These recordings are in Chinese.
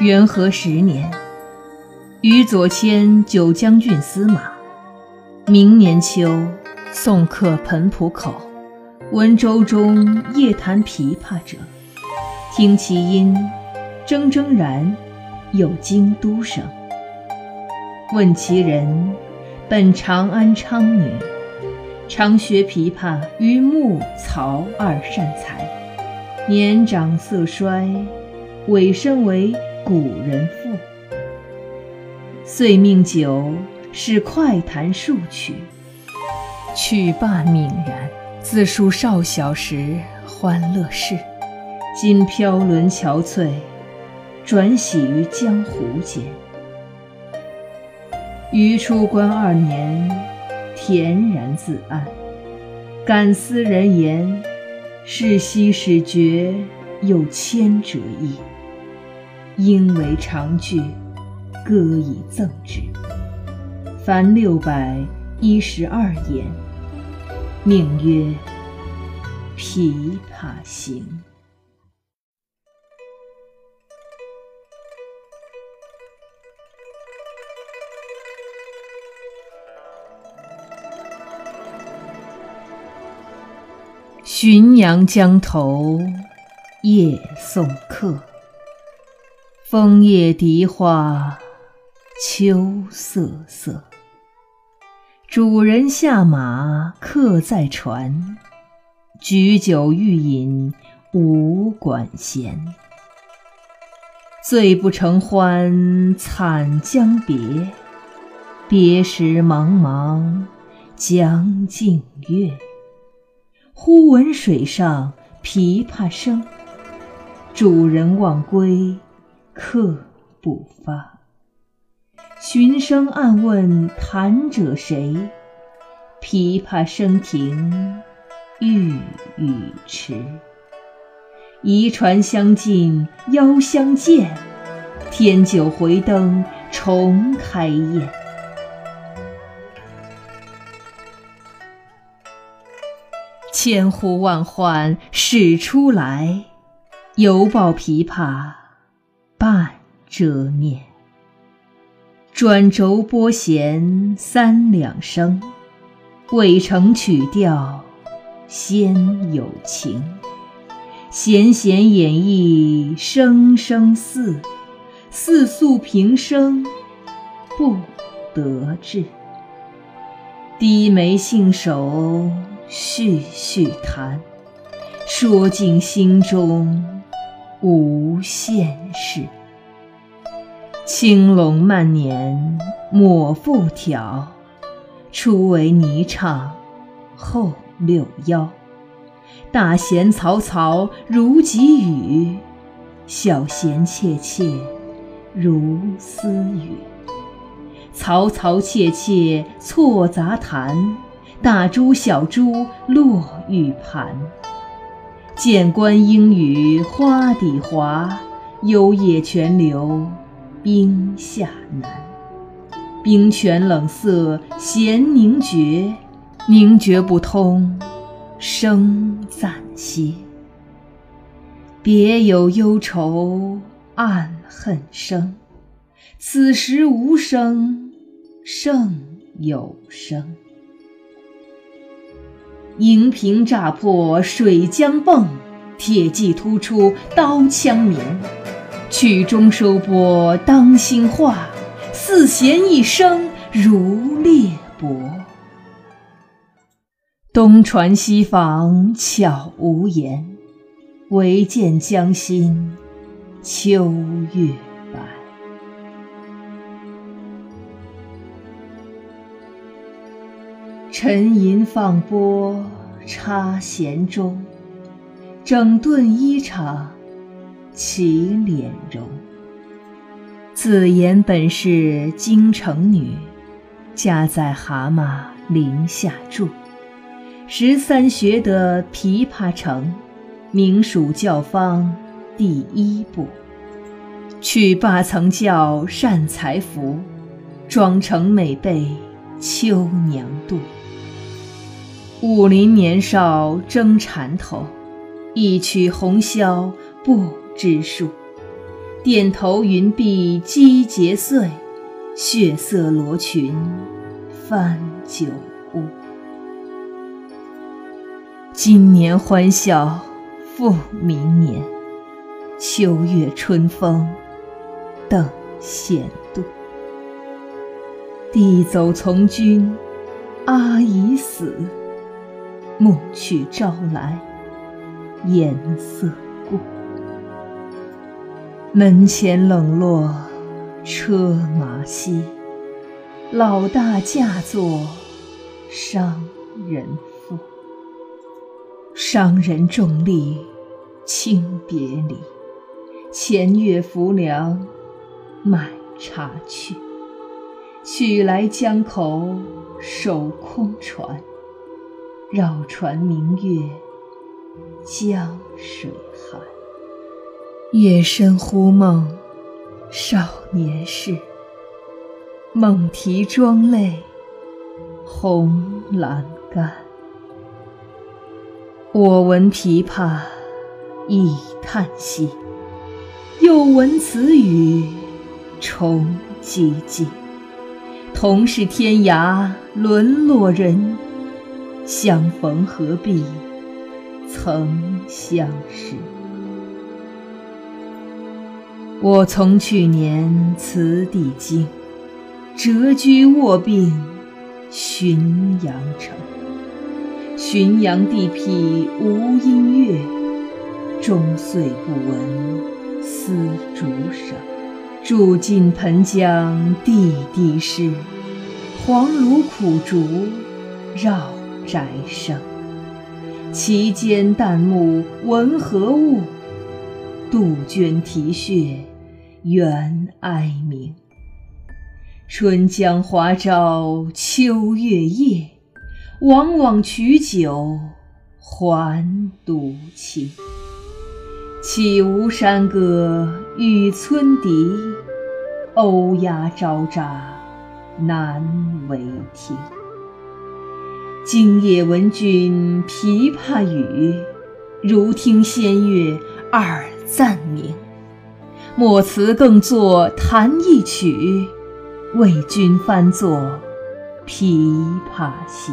元和十年，于左迁九江郡司马。明年秋，送客彭浦口，闻舟中夜弹琵琶者，听其音，铮铮然，有京都声。问其人，本长安昌女，常学琵琶于穆、曹二善才，年长色衰，委身为。古人赋，遂命酒使快弹数曲，曲罢泯然。自述少小时欢乐事，今飘沦憔悴，转徙于江湖间。余出关二年，恬然自安，感思人言，是昔始觉有千折意。应为长句，歌以赠之。凡六百一十二言，命曰《琵琶行》。浔阳江头夜送客。枫叶荻花秋瑟瑟，主人下马客在船，举酒欲饮无管弦。醉不成欢惨将别，别时茫茫江浸月。忽闻水上琵琶声，主人忘归。客不发，寻声暗问弹者谁？琵琶声停欲语迟。移船相近邀相见，添酒回灯重开宴。千呼万唤始出来，犹抱琵琶。半遮面，转轴拨弦三两声，未成曲调先有情。弦弦掩抑声声似，似诉平生不得志。低眉信手续续弹，说尽心中。无限事，青龙慢捻抹复挑，初为霓裳后六幺。大弦嘈嘈如急雨，小弦切切如私语。嘈嘈切切错杂弹，大珠小珠落玉盘。剑关莺语花底滑，幽咽泉流冰下难。冰泉冷涩弦凝绝，凝绝不通声暂歇。别有忧愁暗恨生，此时无声胜有声。银瓶乍破水浆迸，铁骑突出刀枪鸣。曲终收拨当心画，四弦一声如裂帛。东船西舫悄无言，唯见江心秋月沉吟放拨插弦中，整顿衣裳起敛容。自言本是京城女，家在蛤蟆陵下住。十三学得琵琶成，名属教坊第一部。曲罢曾教善才服，妆成每被秋娘妒。武林年少争缠头，一曲红绡不知数。点头云鬓击节碎，血色罗裙翻酒污。今年欢笑复明年，秋月春风等闲度。弟走从军，阿姨死，暮去朝来，颜色故。门前冷落车马稀，老大嫁作商人妇。商人重利轻别离，前月浮梁买茶去。取来江口守空船，绕船明月江水寒。夜深忽梦少年事，梦啼妆泪红阑干。我闻琵琶已叹息，又闻此语重唧唧。同是天涯沦落人，相逢何必曾相识。我从去年辞帝京，谪居卧病浔阳城。浔阳地僻无音乐，终岁不闻丝竹声。住近盆江地低湿，黄芦苦竹绕宅生。其间旦暮闻何物？杜鹃啼血猿哀鸣。春江花朝秋月夜，往往取酒还独倾。岂无山歌与村笛，欧鸦昭喳难为听。今夜闻君琵琶语，如听仙乐耳暂明。莫辞更作弹一曲，为君翻作《琵琶行》。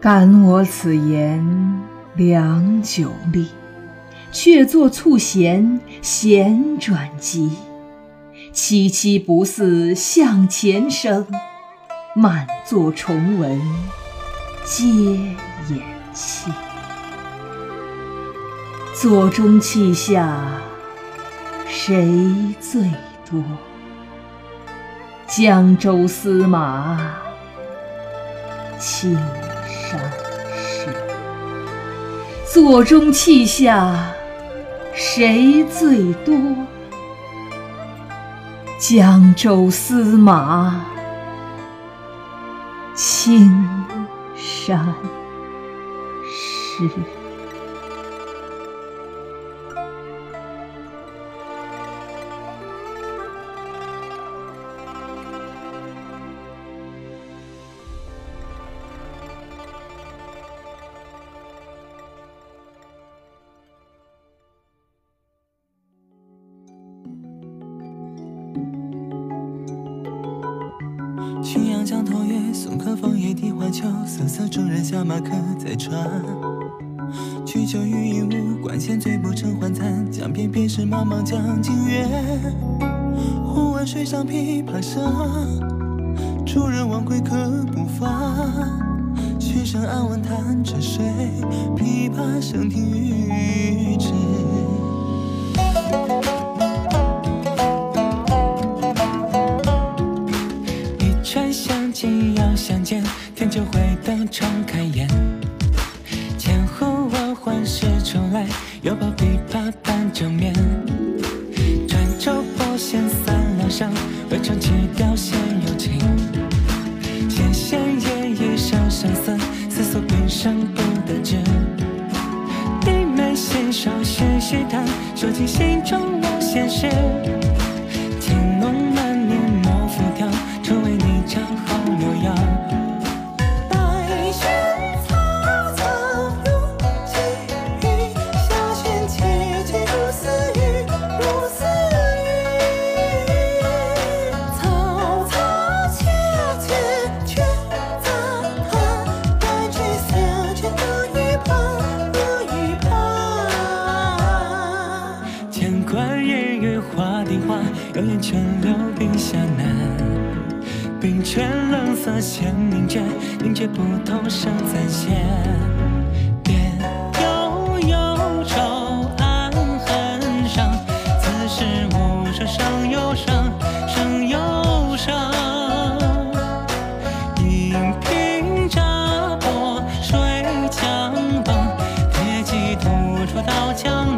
感我此言。良久立，却作促弦弦转急。凄凄不似向前声，满座重闻皆掩泣。座中泣下谁最多？江州司马青衫湿。座中泣下谁最多？江州司马金山石。瑟瑟众人下马客在船。曲酒欲饮无，管弦醉不成欢残。江边便是茫茫江浸月。忽闻水上琵琶声，主人忘归客不发。曲声暗问弹者谁？琵琶声停欲迟琴遥相见，天。就回灯重开眼，千呼万唤始出来，犹抱琵琶半遮面。转轴拨弦三两声，未唱起调先有情。弦弦夜一声声思，思索平生不得志。低眉信手续续弹，说尽心中无限事。地花，有眼泉流冰下难，冰泉冷涩弦凝绝，凝绝不通声暂歇。别有幽愁暗恨生，此时无声胜有声，胜有声。银瓶乍破水浆迸，铁骑突出刀枪。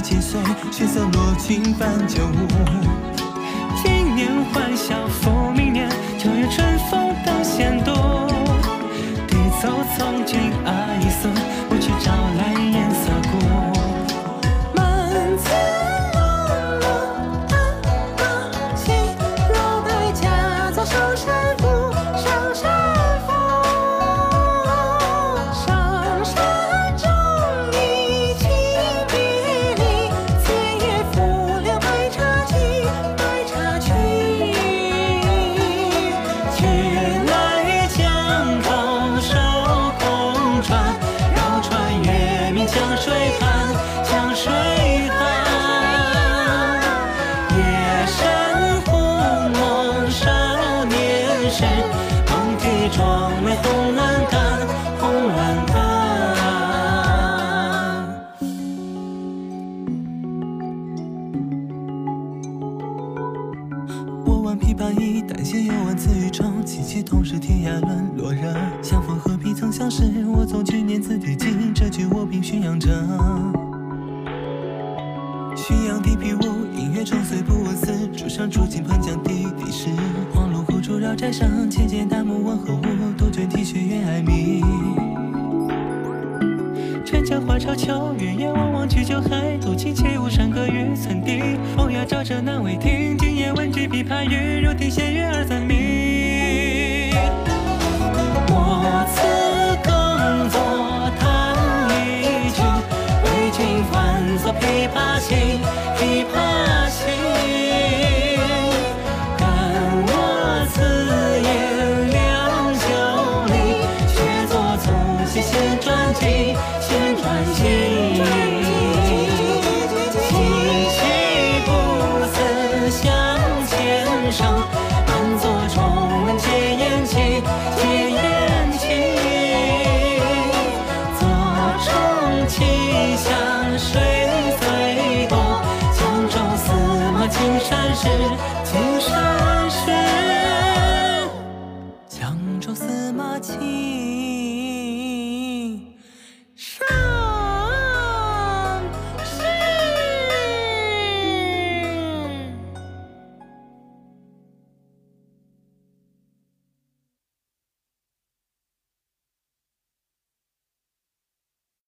几岁，血色落尽伴酒舞。今年欢笑复明年，秋月春风等闲度。地走从军阿姨死，暮去朝来颜色。Ngày. 小宅上千间大木问候我杜鹃啼血月哀鸣春江花朝秋月夜往往取酒还独倾起无山歌与村笛风哑照着难为听今夜闻君琵琶语如听仙乐耳暂明我自耕作弹一曲为君反作琵琶行琵琶行心